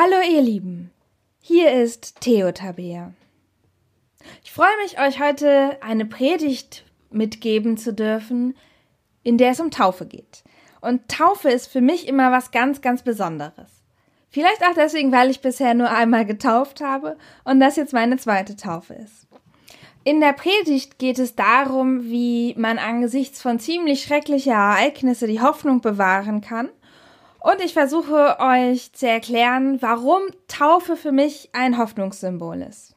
Hallo ihr Lieben, hier ist Theo Tabea. Ich freue mich, euch heute eine Predigt mitgeben zu dürfen, in der es um Taufe geht. Und Taufe ist für mich immer was ganz, ganz Besonderes. Vielleicht auch deswegen, weil ich bisher nur einmal getauft habe und das jetzt meine zweite Taufe ist. In der Predigt geht es darum, wie man angesichts von ziemlich schrecklicher Ereignisse die Hoffnung bewahren kann und ich versuche euch zu erklären, warum Taufe für mich ein Hoffnungssymbol ist.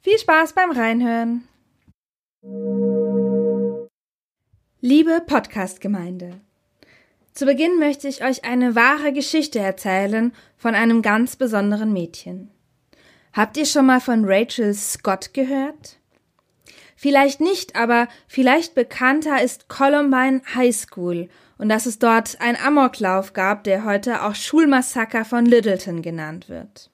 Viel Spaß beim Reinhören. Liebe Podcast-Gemeinde, zu Beginn möchte ich euch eine wahre Geschichte erzählen von einem ganz besonderen Mädchen. Habt ihr schon mal von Rachel Scott gehört? Vielleicht nicht, aber vielleicht bekannter ist Columbine High School und dass es dort einen Amoklauf gab, der heute auch Schulmassaker von Littleton genannt wird.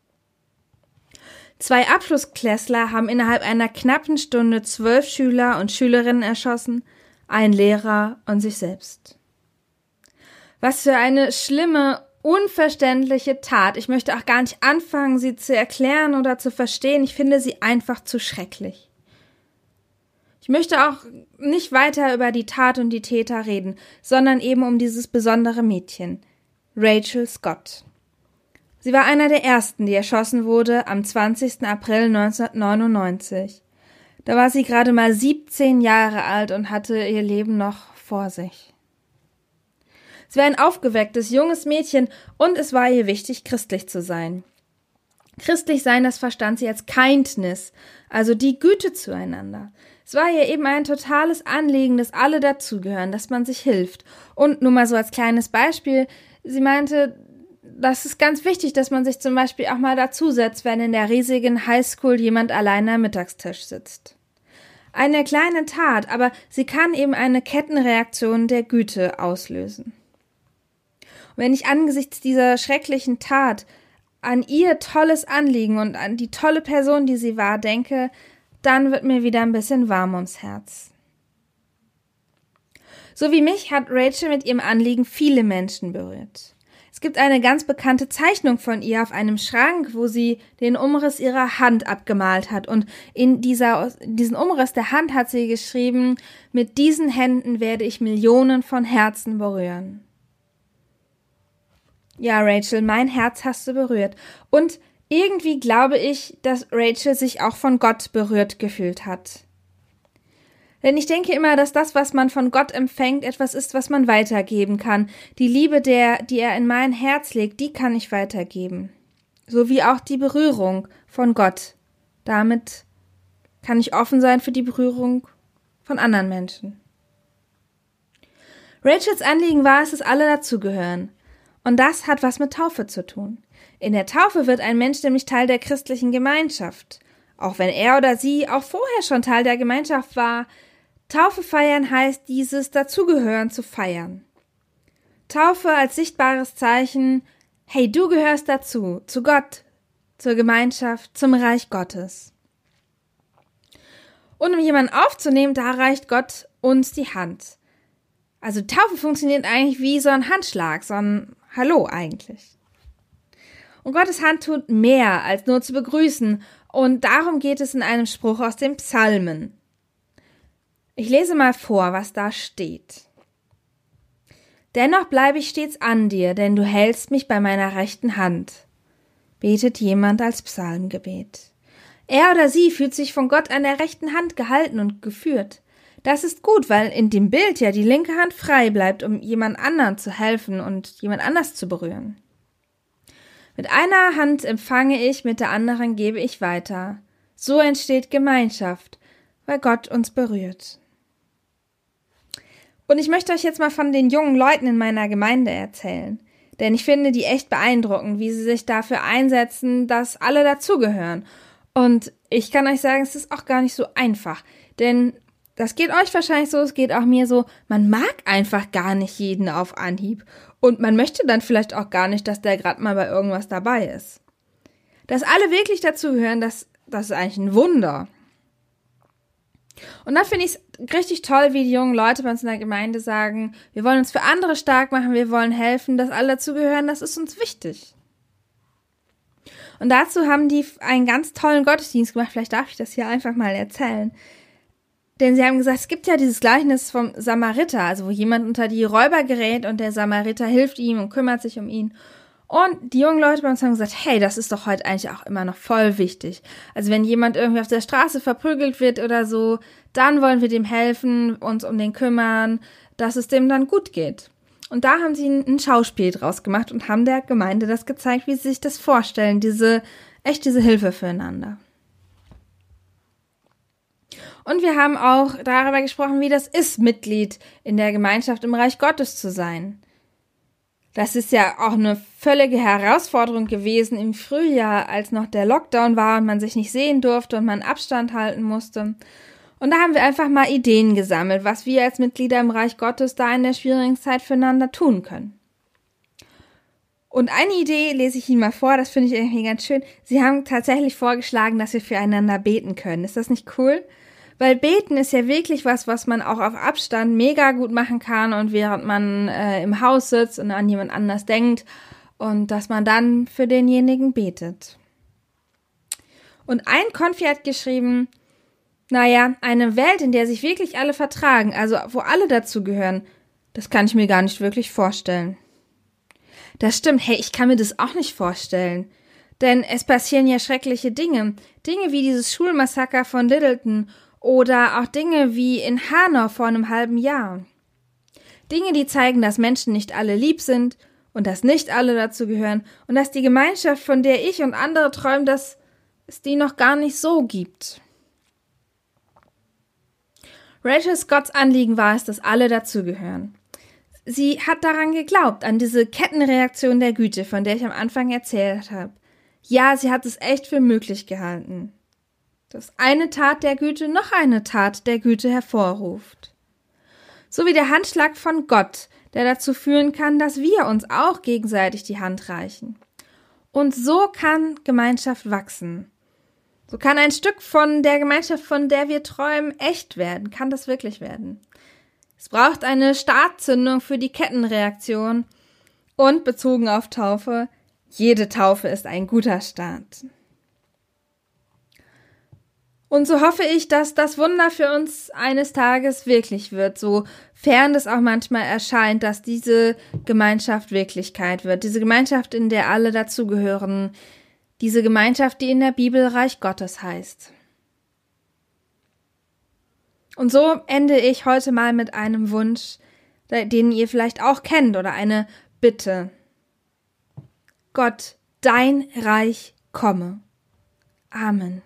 Zwei Abschlussklässler haben innerhalb einer knappen Stunde zwölf Schüler und Schülerinnen erschossen, ein Lehrer und sich selbst. Was für eine schlimme, unverständliche Tat. Ich möchte auch gar nicht anfangen, sie zu erklären oder zu verstehen. Ich finde sie einfach zu schrecklich. Ich möchte auch nicht weiter über die Tat und die Täter reden, sondern eben um dieses besondere Mädchen, Rachel Scott. Sie war einer der ersten, die erschossen wurde am 20. April 1999. Da war sie gerade mal 17 Jahre alt und hatte ihr Leben noch vor sich. Sie war ein aufgewecktes, junges Mädchen und es war ihr wichtig, christlich zu sein. Christlich sein, das verstand sie als Kindness, also die Güte zueinander. Es war ihr eben ein totales Anliegen, dass alle dazugehören, dass man sich hilft. Und nur mal so als kleines Beispiel, sie meinte, das ist ganz wichtig, dass man sich zum Beispiel auch mal dazusetzt, wenn in der riesigen Highschool jemand alleine am Mittagstisch sitzt. Eine kleine Tat, aber sie kann eben eine Kettenreaktion der Güte auslösen. Und wenn ich angesichts dieser schrecklichen Tat an ihr tolles Anliegen und an die tolle Person, die sie war, denke, dann wird mir wieder ein bisschen warm ums Herz. So wie mich hat Rachel mit ihrem Anliegen viele Menschen berührt. Es gibt eine ganz bekannte Zeichnung von ihr auf einem Schrank, wo sie den Umriss ihrer Hand abgemalt hat. Und in dieser, diesen Umriss der Hand hat sie geschrieben, mit diesen Händen werde ich Millionen von Herzen berühren. Ja, Rachel, mein Herz hast du berührt. Und irgendwie glaube ich, dass Rachel sich auch von Gott berührt gefühlt hat. Denn ich denke immer, dass das, was man von Gott empfängt, etwas ist, was man weitergeben kann. Die Liebe, der, die er in mein Herz legt, die kann ich weitergeben. So wie auch die Berührung von Gott. Damit kann ich offen sein für die Berührung von anderen Menschen. Rachels Anliegen war es, dass alle dazugehören. Und das hat was mit Taufe zu tun. In der Taufe wird ein Mensch nämlich Teil der christlichen Gemeinschaft. Auch wenn er oder sie auch vorher schon Teil der Gemeinschaft war. Taufe feiern heißt dieses Dazugehören zu feiern. Taufe als sichtbares Zeichen, hey, du gehörst dazu, zu Gott, zur Gemeinschaft, zum Reich Gottes. Und um jemanden aufzunehmen, da reicht Gott uns die Hand. Also Taufe funktioniert eigentlich wie so ein Handschlag, so ein Hallo eigentlich. Und Gottes Hand tut mehr als nur zu begrüßen, und darum geht es in einem Spruch aus den Psalmen. Ich lese mal vor, was da steht. Dennoch bleibe ich stets an dir, denn du hältst mich bei meiner rechten Hand, betet jemand als Psalmgebet. Er oder sie fühlt sich von Gott an der rechten Hand gehalten und geführt. Das ist gut, weil in dem Bild ja die linke Hand frei bleibt, um jemand anderen zu helfen und jemand anders zu berühren. Mit einer Hand empfange ich, mit der anderen gebe ich weiter. So entsteht Gemeinschaft, weil Gott uns berührt. Und ich möchte euch jetzt mal von den jungen Leuten in meiner Gemeinde erzählen. Denn ich finde die echt beeindruckend, wie sie sich dafür einsetzen, dass alle dazugehören. Und ich kann euch sagen, es ist auch gar nicht so einfach. Denn das geht euch wahrscheinlich so, es geht auch mir so, man mag einfach gar nicht jeden auf Anhieb. Und man möchte dann vielleicht auch gar nicht, dass der gerade mal bei irgendwas dabei ist. Dass alle wirklich dazugehören, das, das ist eigentlich ein Wunder. Und da finde ich es richtig toll, wie die jungen Leute bei uns in der Gemeinde sagen, wir wollen uns für andere stark machen, wir wollen helfen, dass alle dazugehören, das ist uns wichtig. Und dazu haben die einen ganz tollen Gottesdienst gemacht. Vielleicht darf ich das hier einfach mal erzählen. Denn sie haben gesagt, es gibt ja dieses Gleichnis vom Samariter, also wo jemand unter die Räuber gerät und der Samariter hilft ihm und kümmert sich um ihn. Und die jungen Leute bei uns haben gesagt, hey, das ist doch heute eigentlich auch immer noch voll wichtig. Also wenn jemand irgendwie auf der Straße verprügelt wird oder so, dann wollen wir dem helfen, uns um den kümmern, dass es dem dann gut geht. Und da haben sie ein Schauspiel draus gemacht und haben der Gemeinde das gezeigt, wie sie sich das vorstellen, diese, echt diese Hilfe füreinander. Und wir haben auch darüber gesprochen, wie das ist, Mitglied in der Gemeinschaft im Reich Gottes zu sein. Das ist ja auch eine völlige Herausforderung gewesen im Frühjahr, als noch der Lockdown war und man sich nicht sehen durfte und man Abstand halten musste. Und da haben wir einfach mal Ideen gesammelt, was wir als Mitglieder im Reich Gottes da in der schwierigen Zeit füreinander tun können. Und eine Idee lese ich Ihnen mal vor, das finde ich irgendwie ganz schön. Sie haben tatsächlich vorgeschlagen, dass wir füreinander beten können. Ist das nicht cool? Weil beten ist ja wirklich was, was man auch auf Abstand mega gut machen kann und während man äh, im Haus sitzt und an jemand anders denkt und dass man dann für denjenigen betet. Und ein Konfi hat geschrieben, naja, eine Welt, in der sich wirklich alle vertragen, also wo alle dazugehören, das kann ich mir gar nicht wirklich vorstellen. Das stimmt, hey, ich kann mir das auch nicht vorstellen. Denn es passieren ja schreckliche Dinge. Dinge wie dieses Schulmassaker von Littleton oder auch Dinge wie in Hanau vor einem halben Jahr. Dinge, die zeigen, dass Menschen nicht alle lieb sind und dass nicht alle dazu gehören und dass die Gemeinschaft, von der ich und andere träumen, dass es die noch gar nicht so gibt. Rachel Scotts Anliegen war es, dass alle dazugehören. Sie hat daran geglaubt, an diese Kettenreaktion der Güte, von der ich am Anfang erzählt habe. Ja, sie hat es echt für möglich gehalten dass eine Tat der Güte noch eine Tat der Güte hervorruft. So wie der Handschlag von Gott, der dazu führen kann, dass wir uns auch gegenseitig die Hand reichen. Und so kann Gemeinschaft wachsen. So kann ein Stück von der Gemeinschaft, von der wir träumen, echt werden, kann das wirklich werden. Es braucht eine Startzündung für die Kettenreaktion und bezogen auf Taufe, jede Taufe ist ein guter Start. Und so hoffe ich, dass das Wunder für uns eines Tages wirklich wird, so fern es auch manchmal erscheint, dass diese Gemeinschaft Wirklichkeit wird. Diese Gemeinschaft, in der alle dazugehören. Diese Gemeinschaft, die in der Bibel Reich Gottes heißt. Und so ende ich heute mal mit einem Wunsch, den ihr vielleicht auch kennt, oder eine Bitte. Gott, dein Reich komme. Amen.